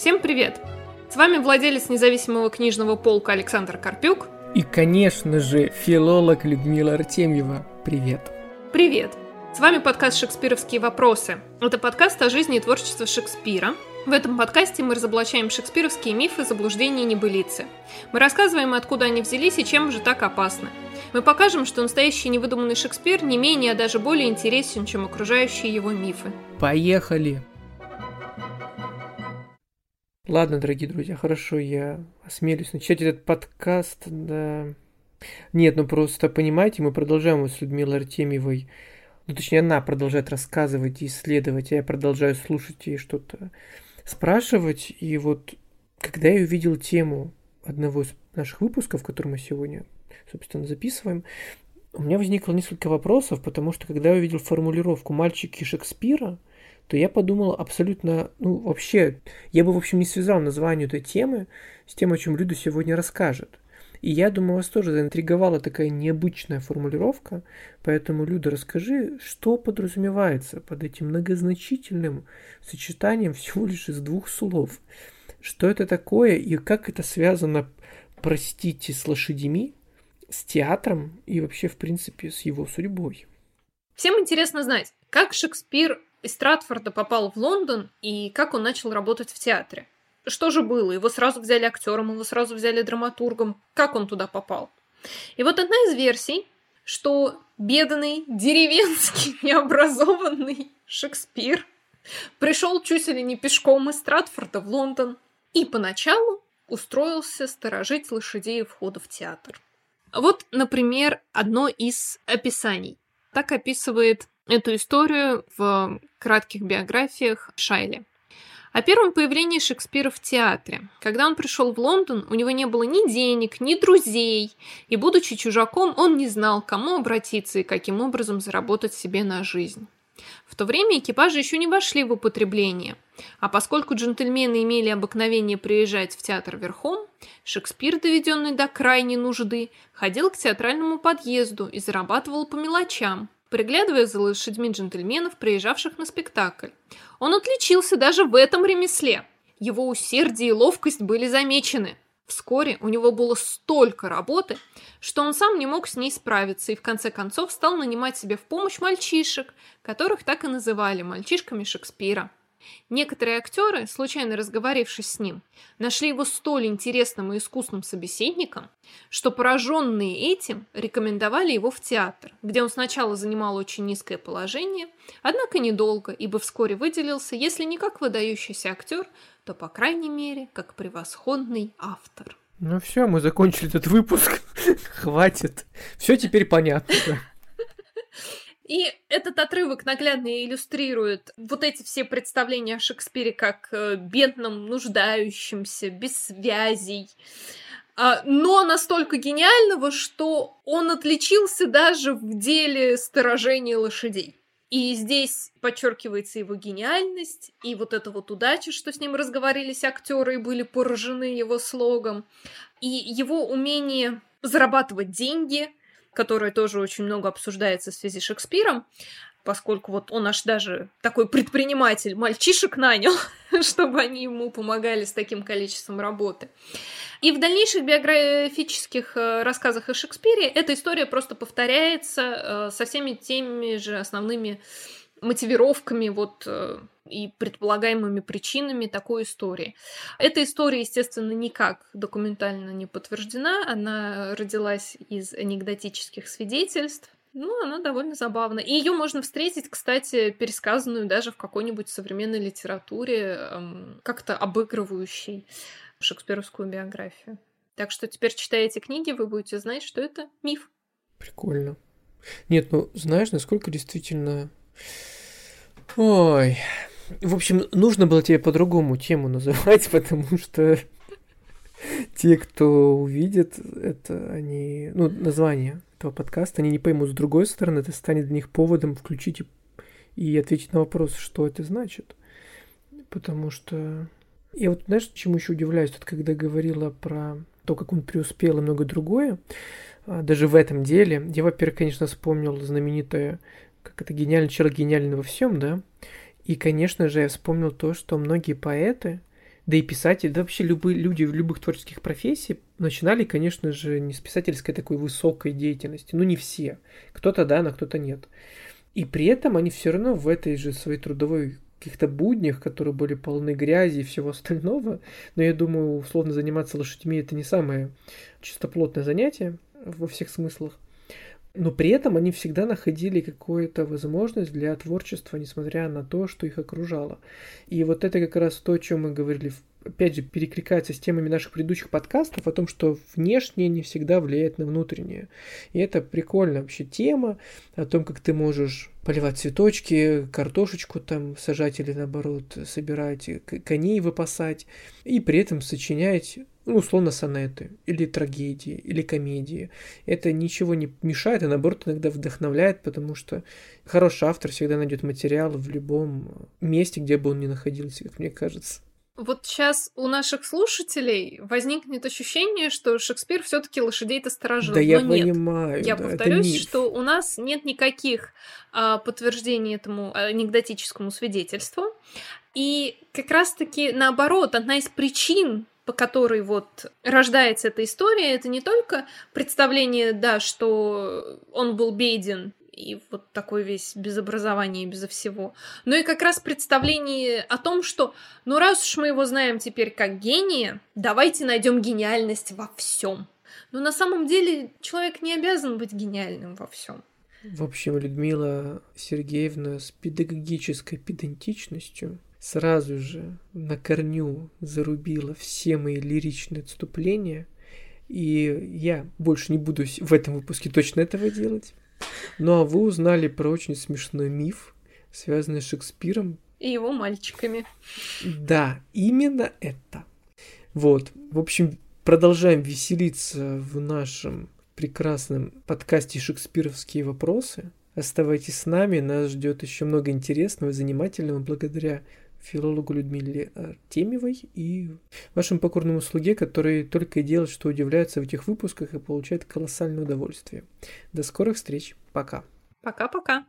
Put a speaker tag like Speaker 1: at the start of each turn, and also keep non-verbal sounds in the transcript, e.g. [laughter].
Speaker 1: Всем привет! С вами владелец независимого книжного полка Александр Карпюк.
Speaker 2: И, конечно же, филолог Людмила Артемьева. Привет!
Speaker 1: Привет! С вами подкаст «Шекспировские вопросы». Это подкаст о жизни и творчестве Шекспира. В этом подкасте мы разоблачаем шекспировские мифы, заблуждения и небылицы. Мы рассказываем, откуда они взялись и чем же так опасны. Мы покажем, что настоящий невыдуманный Шекспир не менее, а даже более интересен, чем окружающие его мифы.
Speaker 2: Поехали! Ладно, дорогие друзья, хорошо, я осмелюсь начать этот подкаст, да. Нет, ну просто, понимаете, мы продолжаем с Людмилой Артемьевой, ну точнее, она продолжает рассказывать и исследовать, а я продолжаю слушать и что-то спрашивать, и вот когда я увидел тему одного из наших выпусков, который мы сегодня, собственно, записываем, у меня возникло несколько вопросов, потому что когда я увидел формулировку «мальчики Шекспира», то я подумал абсолютно, ну, вообще, я бы, в общем, не связал название этой темы с тем, о чем Люда сегодня расскажет. И я думаю, вас тоже заинтриговала такая необычная формулировка, поэтому, Люда, расскажи, что подразумевается под этим многозначительным сочетанием всего лишь из двух слов. Что это такое и как это связано, простите, с лошадьми, с театром и вообще, в принципе, с его судьбой?
Speaker 1: Всем интересно знать, как Шекспир из Стратфорда попал в Лондон и как он начал работать в театре. Что же было? Его сразу взяли актером, его сразу взяли драматургом. Как он туда попал? И вот одна из версий, что бедный, деревенский, [laughs] необразованный Шекспир пришел чуть ли не пешком из Стратфорда в Лондон и поначалу устроился сторожить лошадей входа в театр. Вот, например, одно из описаний. Так описывает эту историю в кратких биографиях Шайли. О первом появлении Шекспира в театре. Когда он пришел в Лондон, у него не было ни денег, ни друзей, и, будучи чужаком, он не знал, кому обратиться и каким образом заработать себе на жизнь. В то время экипажи еще не вошли в употребление, а поскольку джентльмены имели обыкновение приезжать в театр верхом, Шекспир, доведенный до крайней нужды, ходил к театральному подъезду и зарабатывал по мелочам, приглядывая за лошадьми джентльменов, приезжавших на спектакль. Он отличился даже в этом ремесле. Его усердие и ловкость были замечены. Вскоре у него было столько работы, что он сам не мог с ней справиться и в конце концов стал нанимать себе в помощь мальчишек, которых так и называли мальчишками Шекспира. Некоторые актеры, случайно разговорившись с ним, нашли его столь интересным и искусным собеседником, что пораженные этим рекомендовали его в театр, где он сначала занимал очень низкое положение, однако недолго, ибо вскоре выделился, если не как выдающийся актер, то, по крайней мере, как превосходный автор.
Speaker 2: Ну все, мы закончили этот выпуск. [laughs] Хватит. Все теперь понятно. [laughs]
Speaker 1: И этот отрывок наглядно иллюстрирует вот эти все представления о Шекспире как э, бедном, нуждающемся, без связей, а, но настолько гениального, что он отличился даже в деле сторожения лошадей. И здесь подчеркивается его гениальность, и вот эта вот удача, что с ним разговорились актеры и были поражены его слогом, и его умение зарабатывать деньги, которое тоже очень много обсуждается в связи с Шекспиром, поскольку вот он аж даже такой предприниматель, мальчишек нанял, [laughs] чтобы они ему помогали с таким количеством работы. И в дальнейших биографических э, рассказах о Шекспире эта история просто повторяется э, со всеми теми же основными мотивировками вот э, и предполагаемыми причинами такой истории. Эта история, естественно, никак документально не подтверждена. Она родилась из анекдотических свидетельств. Ну, она довольно забавна. И ее можно встретить, кстати, пересказанную даже в какой-нибудь современной литературе, эм, как-то обыгрывающей шекспировскую биографию. Так что теперь, читая эти книги, вы будете знать, что это миф.
Speaker 2: Прикольно. Нет, ну знаешь, насколько действительно Ой. В общем, нужно было тебе по-другому тему называть, [laughs] потому что те, кто увидит это, они, ну, название этого подкаста, они не поймут. С другой стороны, это станет для них поводом включить и, и ответить на вопрос, что это значит. Потому что я вот, знаешь, чему еще удивляюсь, тут когда говорила про то, как он преуспел и многое другое, а, даже в этом деле, я, во-первых, конечно, вспомнил знаменитое как это гениальный человек гениальный во всем, да. И, конечно же, я вспомнил то, что многие поэты Да и писатели, да вообще любые люди в любых творческих профессий начинали, конечно же, не с писательской такой высокой деятельности. Ну, не все. Кто-то да, но кто-то нет. И при этом они все равно в этой же своей трудовой каких-то буднях, которые были полны грязи и всего остального. Но я думаю, условно заниматься лошадьми это не самое чистоплотное занятие во всех смыслах. Но при этом они всегда находили какую-то возможность для творчества, несмотря на то, что их окружало. И вот это как раз то, о чем мы говорили опять же, перекликается с темами наших предыдущих подкастов о том, что внешнее не всегда влияет на внутреннее. И это прикольная вообще тема о том, как ты можешь поливать цветочки, картошечку там сажать или наоборот собирать, коней выпасать, и при этом сочинять ну, условно, сонеты, или трагедии, или комедии. Это ничего не мешает, а наоборот иногда вдохновляет, потому что хороший автор всегда найдет материал в любом месте, где бы он ни находился, как мне кажется.
Speaker 1: Вот сейчас у наших слушателей возникнет ощущение, что Шекспир все-таки лошадей-то сторожил.
Speaker 2: Да,
Speaker 1: Но
Speaker 2: я
Speaker 1: нет.
Speaker 2: понимаю.
Speaker 1: Я
Speaker 2: да,
Speaker 1: повторюсь, что у нас нет никаких а, подтверждений этому анекдотическому свидетельству. И как раз-таки наоборот, одна из причин, по которой вот рождается эта история, это не только представление, да, что он был беден и вот такой весь без образования и безо всего. Но и как раз представление о том, что, ну раз уж мы его знаем теперь как гения, давайте найдем гениальность во всем. Но на самом деле человек не обязан быть гениальным во всем.
Speaker 2: В общем, Людмила Сергеевна с педагогической педантичностью сразу же на корню зарубила все мои лиричные отступления, и я больше не буду в этом выпуске точно этого делать. Ну а вы узнали про очень смешной миф, связанный с Шекспиром.
Speaker 1: И его мальчиками.
Speaker 2: Да, именно это. Вот, в общем, продолжаем веселиться в нашем прекрасном подкасте «Шекспировские вопросы». Оставайтесь с нами, нас ждет еще много интересного и занимательного благодаря филологу Людмиле Артемьевой и вашему покорному слуге, который только и делает, что удивляется в этих выпусках и получает колоссальное удовольствие. До скорых встреч. Пока.
Speaker 1: Пока-пока.